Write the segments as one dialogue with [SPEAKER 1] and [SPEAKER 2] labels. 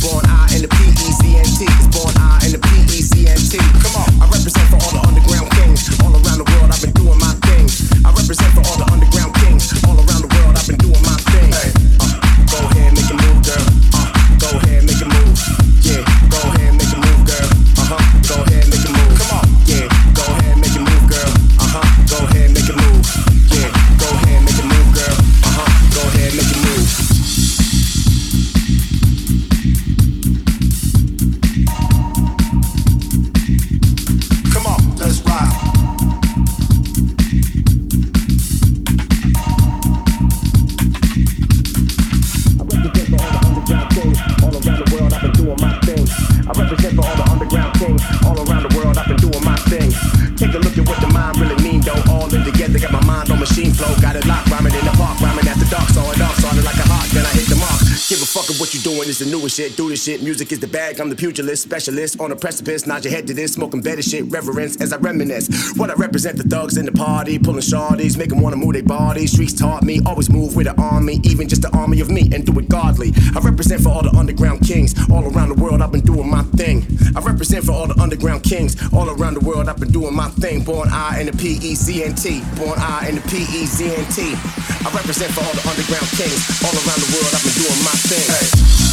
[SPEAKER 1] Born I shit. Do this shit, music is the bag. I'm the pugilist, specialist on a precipice. Nod your head to this, smoking better shit, reverence as I reminisce. What I represent, the thugs in the party, pulling shawties, make 'em wanna move their bodies. Streets taught me, always move with an army, even just an army of me, and do it godly. I represent for all the underground kings all around the world. I've been doing my thing. I represent for all the underground kings all around the world. I've been doing my thing. Born I in the P E Z N T, Born I in the P E Z N T. I represent for all the underground kings all around the world. I've been doing my thing. Hey.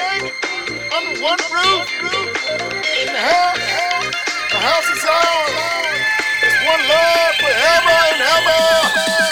[SPEAKER 1] everything under one roof. In the house, the
[SPEAKER 2] house is ours. It's one love forever and ever.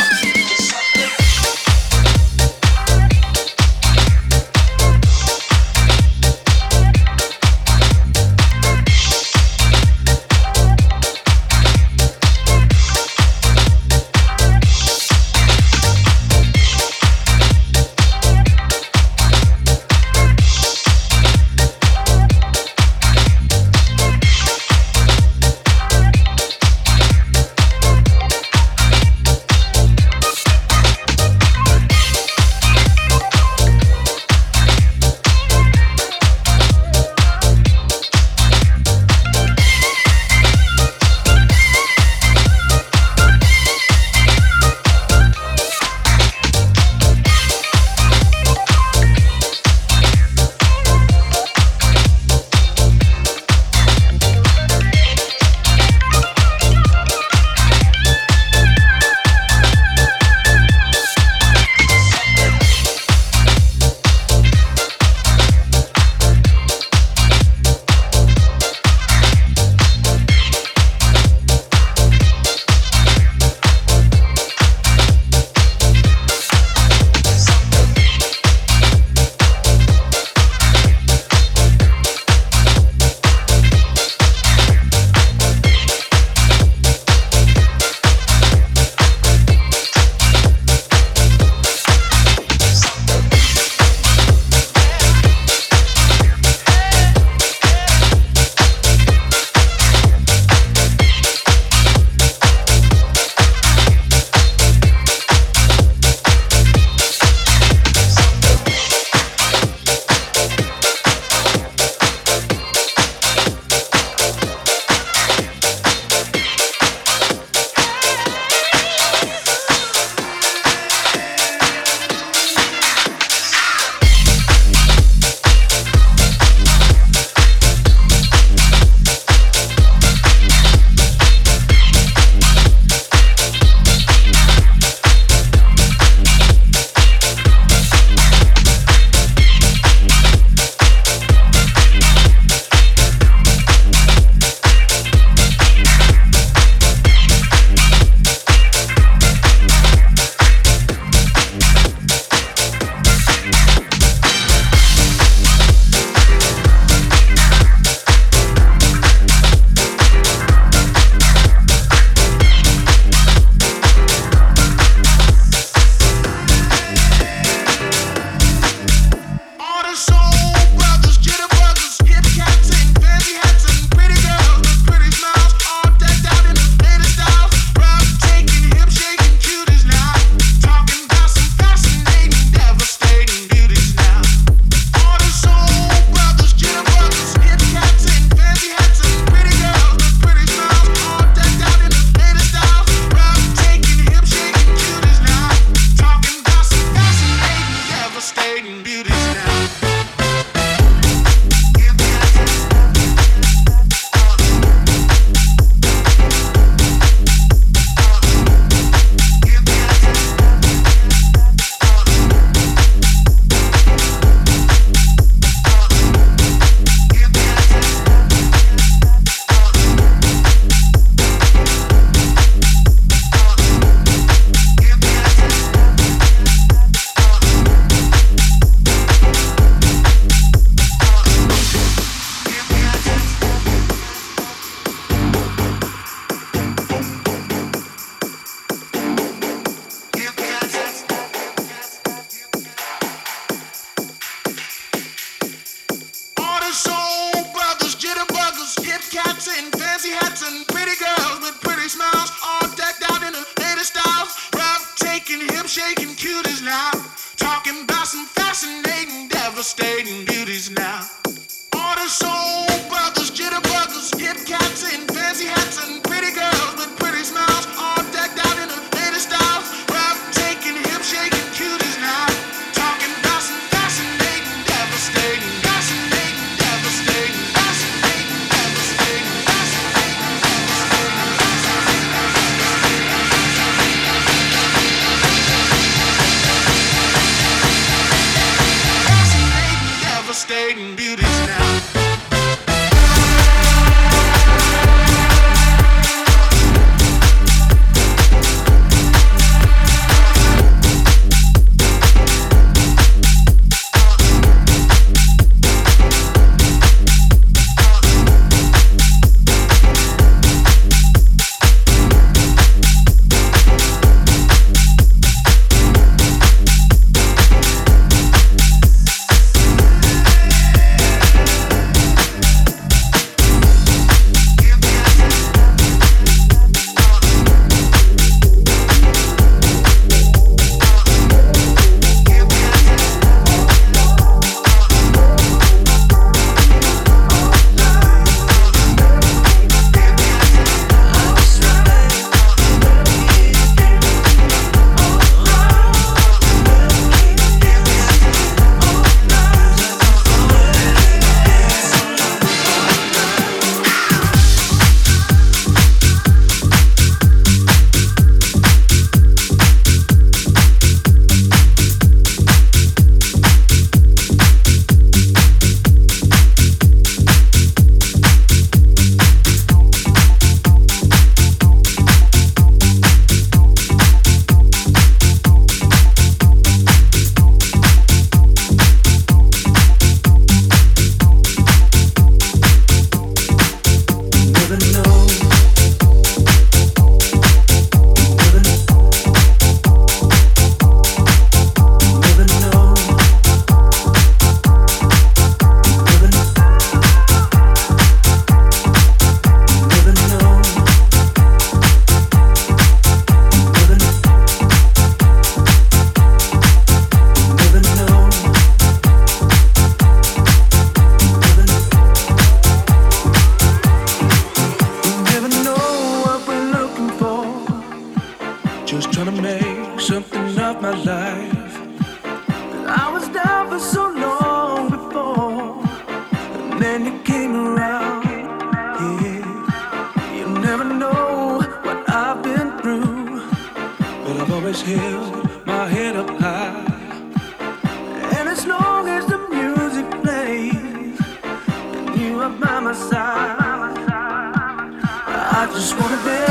[SPEAKER 2] just wanna be